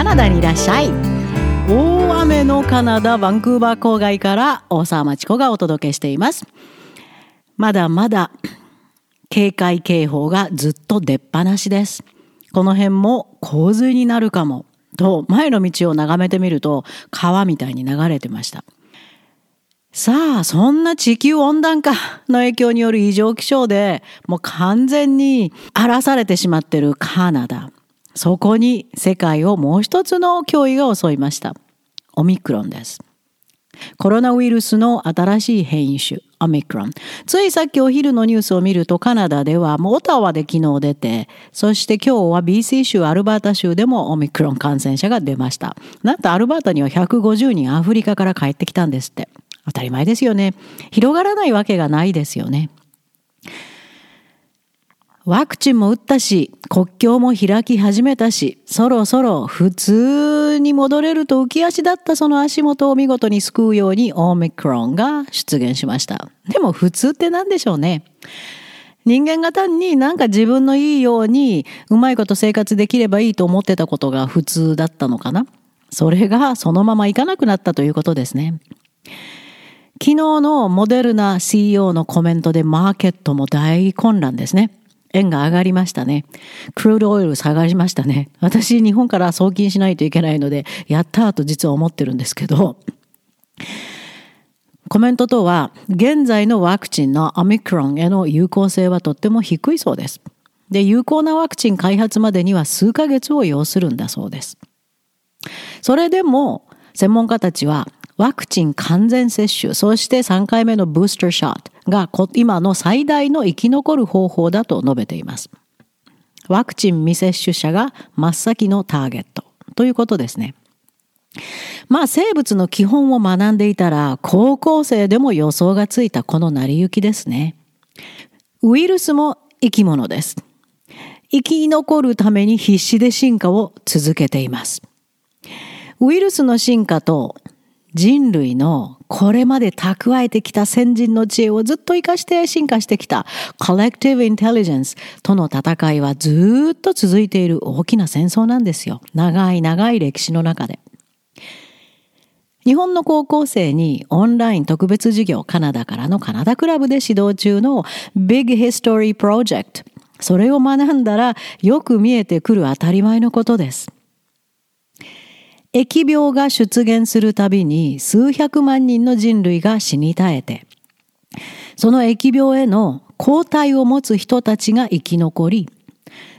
カナダにいらっしゃい。大雨のカナダバンクーバー郊外から大沢町子がお届けしています。まだまだ警戒警報がずっと出っ放しです。この辺も洪水になるかもと前の道を眺めてみると川みたいに流れてました。さあ、そんな地球温暖化の影響による異常気象で、もう完全に荒らされてしまってるカナダ。そこに世界をもう一つの脅威が襲いました。オミクロンです。コロナウイルスの新しい変異種、オミクロン。ついさっきお昼のニュースを見るとカナダではもうオタワで昨日出て、そして今日は BC 州、アルバータ州でもオミクロン感染者が出ました。なんとアルバータには150人アフリカから帰ってきたんですって。当たり前ですよね。広がらないわけがないですよね。ワクチンも打ったし、国境も開き始めたし、そろそろ普通に戻れると浮き足だったその足元を見事に救うようにオミクロンが出現しました。でも普通って何でしょうね。人間が単になんか自分のいいようにうまいこと生活できればいいと思ってたことが普通だったのかな。それがそのままいかなくなったということですね。昨日のモデルナ CEO のコメントでマーケットも大混乱ですね。円が上がりましたね。クルードオイル下がりましたね。私日本から送金しないといけないので、やったーと実は思ってるんですけど、コメントとは、現在のワクチンのオミクロンへの有効性はとっても低いそうです。で、有効なワクチン開発までには数ヶ月を要するんだそうです。それでも、専門家たちは、ワクチン完全接種、そして3回目のブースターショットが今の最大の生き残る方法だと述べています。ワクチン未接種者が真っ先のターゲットということですね。まあ生物の基本を学んでいたら高校生でも予想がついたこの成り行きですね。ウイルスも生き物です。生き残るために必死で進化を続けています。ウイルスの進化と人類のこれまで蓄えてきた先人の知恵をずっと活かして進化してきた Collective Intelligence との戦いはずっと続いている大きな戦争なんですよ。長い長い歴史の中で。日本の高校生にオンライン特別授業カナダからのカナダクラブで指導中の Big History Project それを学んだらよく見えてくる当たり前のことです。疫病が出現するたびに数百万人の人類が死に絶えて、その疫病への抗体を持つ人たちが生き残り、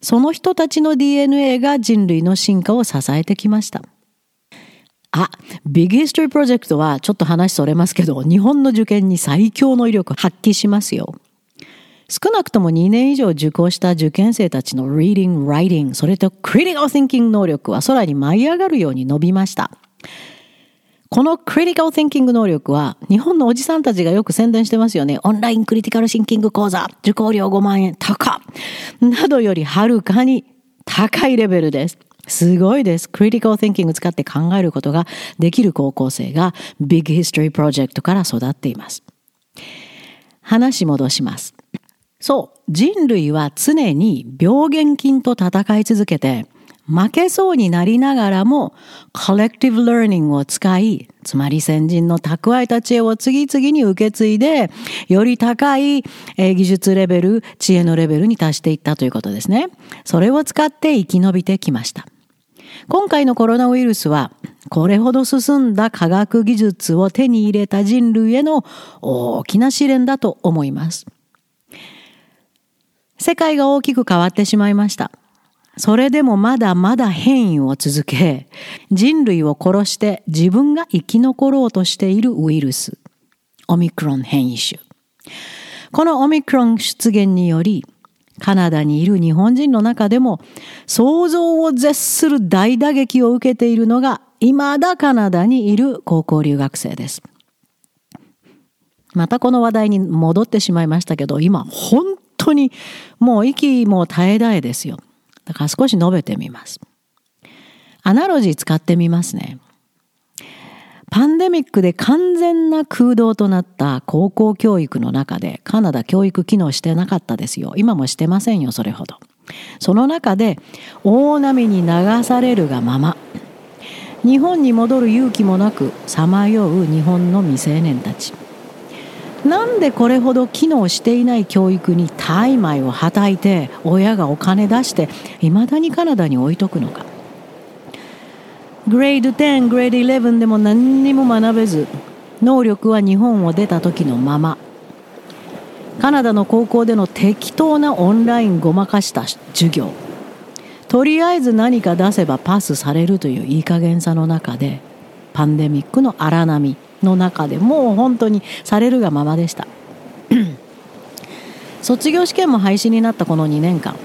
その人たちの DNA が人類の進化を支えてきました。あ、 Big History Project はちょっと話それますけど、日本の受験に最強の威力発揮しますよ。少なくとも2年以上受講した受験生たちの Reading, Writing、それと Critical Thinking 能力は空に舞い上がるように伸びました。この Critical Thinking 能力は日本のおじさんたちがよく宣伝してますよね。オンラインクリティカルシンキング講座、受講料5万円、高などよりはるかに高いレベルです。すごいです。クリティカル・ティンキング使って考えることができる高校生が Big History Project から育っています。話戻します。そう、人類は常に病原菌と戦い続けて、負けそうになりながらも、コレクティブ・ラーニングを使い、つまり先人の蓄えた知恵を次々に受け継いで、より高い技術レベル、知恵のレベルに達していったということですね。それを使って生き延びてきました。今回のコロナウイルスは、これほど進んだ科学技術を手に入れた人類への大きな試練だと思います。世界が大きく変わってしまいました。それでもまだまだ変異を続け、人類を殺して自分が生き残ろうとしているウイルス、オミクロン変異種。このオミクロン出現により、カナダにいる日本人の中でも想像を絶する大打撃を受けているのが未だカナダにいる高校留学生です。またこの話題に戻ってしまいましたけど、今本当にもう息も絶え絶えですよ。だから少し述べてみます。アナロジー使ってみますね。パンデミックで完全な空洞となった高校教育の中でカナダ教育機能してなかったですよ。今もしてませんよ、それほど。その中で大波に流されるがまま日本に戻る勇気もなくさまよう日本の未成年たちなんでこれほど機能していない教育に大枚をはたいて親がお金出していまだにカナダに置いとくのか。グレード10グレード11でも何にも学べず能力は日本を出た時のまま。カナダの高校での適当なオンラインごまかした授業。とりあえず何か出せばパスされるといういい加減さの中でパンデミックの荒波。の中でもう本当にされるがままでした。卒業試験も廃止になったこの2年間。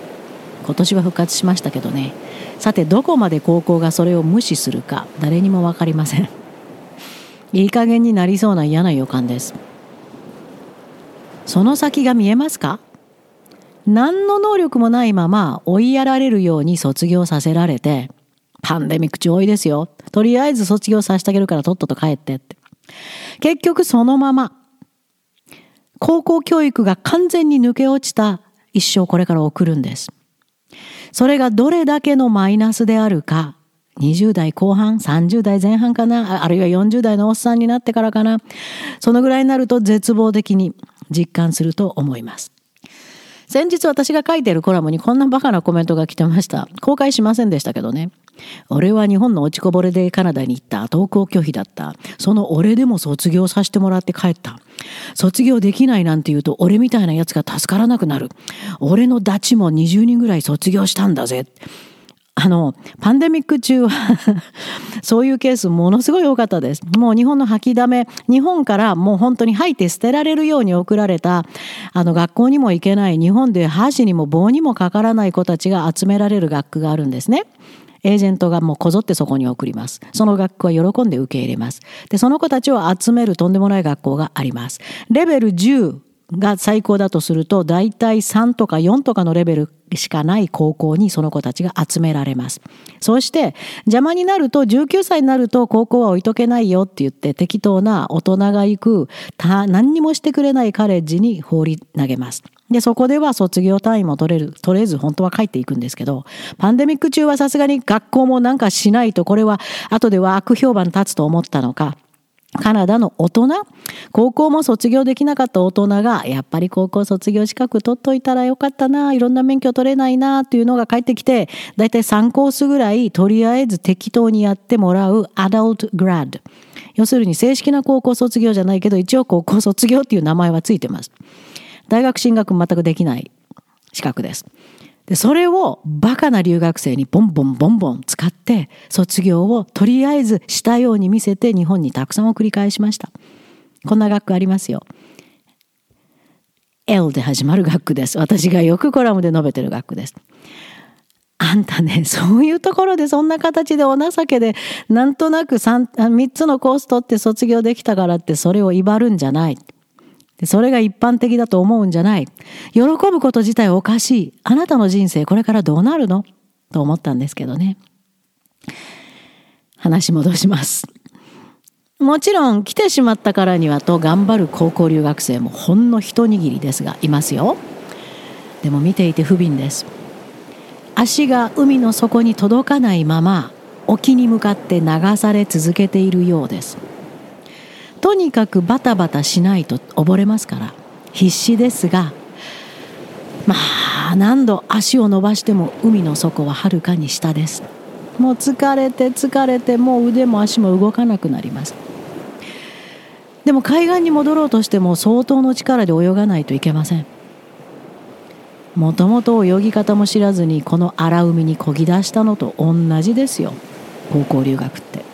今年は復活しましたけどね。さてどこまで高校がそれを無視するか誰にも分かりません。いい加減になりそうな嫌な予感です。その先が見えますか？何の能力もないまま追いやられるように卒業させられて、パンデミック中多いですよ。とりあえず卒業させてあげるからとっとと帰ってって。結局そのまま、高校教育が完全に抜け落ちた一生これから送るんです。それがどれだけのマイナスであるか、20代後半、30代前半かな、あるいは40代のおっさんになってからかな、そのぐらいになると絶望的に実感すると思います。先日私が書いてるコラムにこんなバカなコメントが来てました。公開しませんでしたけどね。俺は日本の落ちこぼれでカナダに行った。登校拒否だった。その俺でも卒業させてもらって帰った。卒業できないなんて言うと俺みたいなやつが助からなくなる。俺のダチも20人ぐらい卒業したんだぜ。あの、パンデミック中は そういうケースものすごい多かったです。もう日本の吐きだめ、日本からもう本当に吐いて捨てられるように送られた、あの学校にも行けない、日本で箸にも棒にもかからない子たちが集められる学区があるんですね。エージェントがもうこぞってそこに送ります。その学校は喜んで受け入れます。で、その子たちを集めるとんでもない学校があります。レベル10が最高だとすると、大体3とか4とかのレベルしかない高校にその子たちが集められます。そして邪魔になると19歳になると高校は置いとけないよって言って適当な大人が行く何にもしてくれないカレッジに放り投げます。で、そこでは卒業単位も取れる、取れず本当は帰っていくんですけど、パンデミック中はさすがに学校もなんかしないとこれは後では悪評判立つと思ったのか、カナダの大人？高校も卒業できなかった大人がやっぱり高校卒業資格取っといたらよかったないろんな免許取れないなっていうのが返ってきてだいたい3コースぐらいとりあえず適当にやってもらうアダルトグラッド要するに正式な高校卒業じゃないけど一応高校卒業っていう名前はついてます。大学進学全くできない資格です。でそれをバカな留学生にボンボンボンボン使って卒業をとりあえずしたように見せて日本にたくさん送り返しました。こんな学区ありますよ。L で始まる学区です。私がよくコラムで述べてる学区です。あんたねそういうところでそんな形でお情けでなんとなく 3, 3つのコース取って卒業できたからってそれを威張るんじゃない。それが一般的だと思うんじゃない。喜ぶこと自体おかしい。あなたの人生これからどうなるの？と思ったんですけどね。話戻します。もちろん来てしまったからにはと頑張る高校留学生もほんの一握りですがいますよ。でも見ていて不憫です。足が海の底に届かないまま沖に向かって流され続けているようです。とにかくバタバタしないと溺れますから。必死ですがまあ何度足を伸ばしても海の底ははるかに下です。もう疲れて疲れてもう腕も足も動かなくなります。でも海岸に戻ろうとしても相当の力で泳がないといけません。もともと泳ぎ方も知らずにこの荒海にこぎ出したのと同じですよ。高校留学って。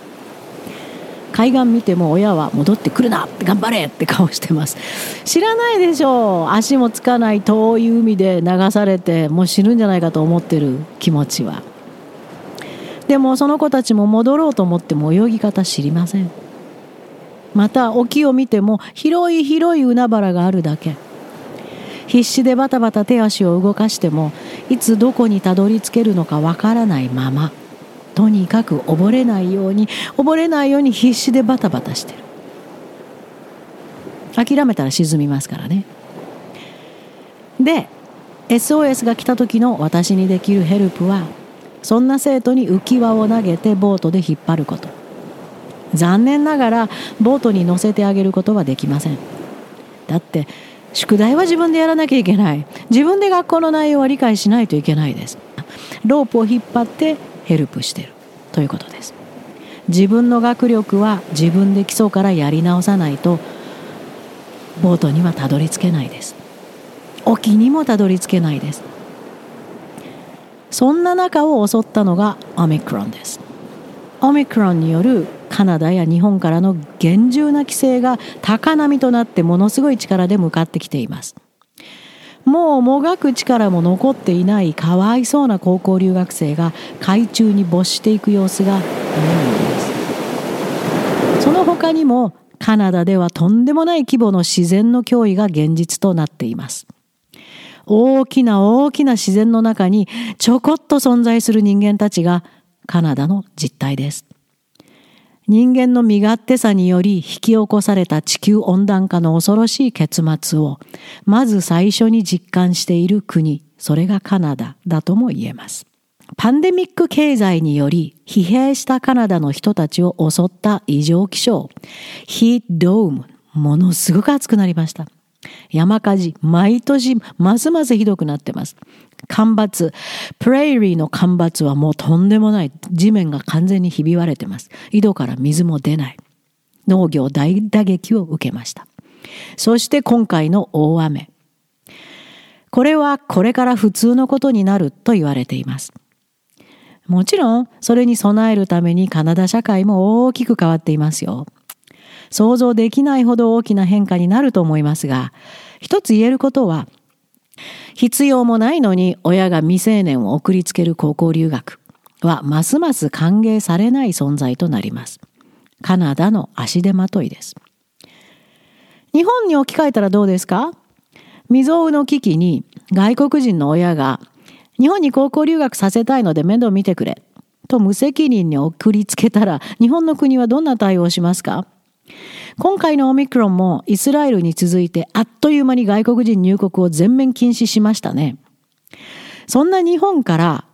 海岸見ても親は戻ってくるなって頑張れって顔してます。知らないでしょう。足もつかない遠い海で流されてもう死ぬんじゃないかと思ってる気持ちは。でもその子たちも戻ろうと思っても泳ぎ方知りません。また沖を見ても広い広い海原があるだけ。必死でバタバタ手足を動かしてもいつどこにたどり着けるのかわからないまま。とにかく溺れないように溺れないように必死でバタバタしてる。諦めたら沈みますからね。で SOS が来た時の私にできるヘルプはそんな生徒に浮き輪を投げてボートで引っ張ること。残念ながらボートに乗せてあげることはできません。だって宿題は自分でやらなきゃいけない。自分で学校の内容は理解しないといけないです。ロープを引っ張ってヘルプしてるということです。自分の学力は自分で基礎からやり直さないとボートにはたどり着けないです。沖にもたどり着けないです。そんな中を襲ったのがオミクロンです。オミクロンによるカナダや日本からの厳重な規制が高波となってものすごい力で向かってきています。もうもがく力も残っていないかわいそうな高校留学生が海中に没していく様子が見えるです。その他にもカナダではとんでもない規模の自然の脅威が現実となっています。大きな大きな自然の中にちょこっと存在する人間たちがカナダの実態です。人間の身勝手さにより引き起こされた地球温暖化の恐ろしい結末をまず最初に実感している国それがカナダだとも言えます。パンデミック経済により疲弊したカナダの人たちを襲った異常気象。ヒートドームものすごく暑くなりました。山火事毎年ますますひどくなってます干ばつ、プレイリーの干ばつはもうとんでもない。地面が完全にひび割れてます。井戸から水も出ない。農業大打撃を受けました。そして今回の大雨。これはこれから普通のことになると言われています。もちろん、それに備えるためにカナダ社会も大きく変わっていますよ。想像できないほど大きな変化になると思いますが、一つ言えることは、必要もないのに親が未成年を送りつける高校留学はますます歓迎されない存在となります。カナダの足手まといです。日本に置き換えたらどうですか？未曾有の危機に外国人の親が日本に高校留学させたいので面倒見てくれと無責任に送りつけたら日本の国はどんな対応をしますか？今回のオミクロンもイスラエルに続いてあっという間に外国人入国を全面禁止しましたね。そんな日本から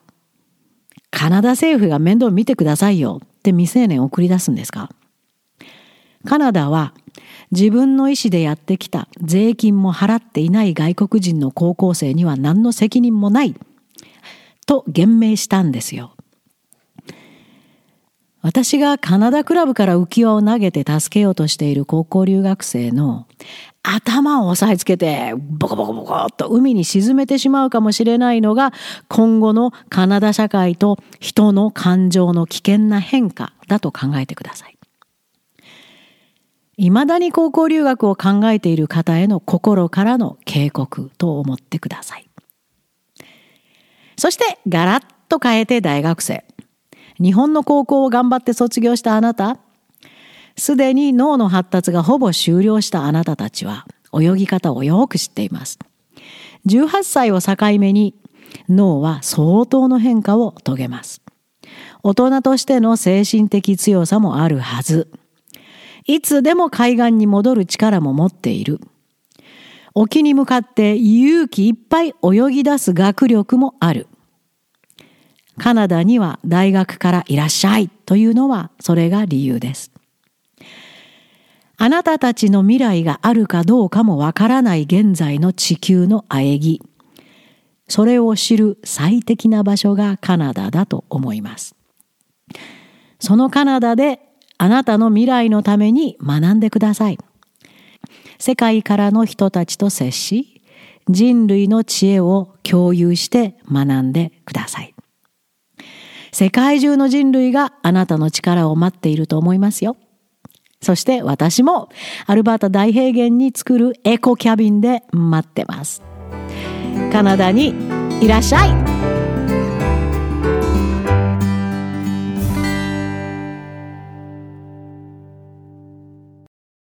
カナダ政府が面倒見てくださいよって未成年を送り出すんですか？カナダは自分の意思でやってきた税金も払っていない外国人の高校生には何の責任もないと言明したんですよ。私がカナダクラブから浮き輪を投げて助けようとしている高校留学生の頭を押さえつけてボコボコボコっと海に沈めてしまうかもしれないのが今後のカナダ社会と人の感情の危険な変化だと考えてください。未だに高校留学を考えている方への心からの警告と思ってください。そしてガラッと変えて大学生。日本の高校を頑張って卒業したあなた、すでに脳の発達がほぼ終了したあなたたちは、泳ぎ方をよく知っています。18歳を境目に脳は相当の変化を遂げます。大人としての精神的強さもあるはず。いつでも海岸に戻る力も持っている。沖に向かって勇気いっぱい泳ぎ出す学力もある。カナダには大学からいらっしゃいというのはそれが理由です。あなたたちの未来があるかどうかもわからない現在の地球の喘ぎ。それを知る最適な場所がカナダだと思います。そのカナダであなたの未来のために学んでください。世界からの人たちと接し、人類の知恵を共有して学んでください。世界中の人類があなたの力を待っていると思いますよ。そして私もアルバータ大平原に作るエコキャビンで待ってます。カナダにいらっしゃい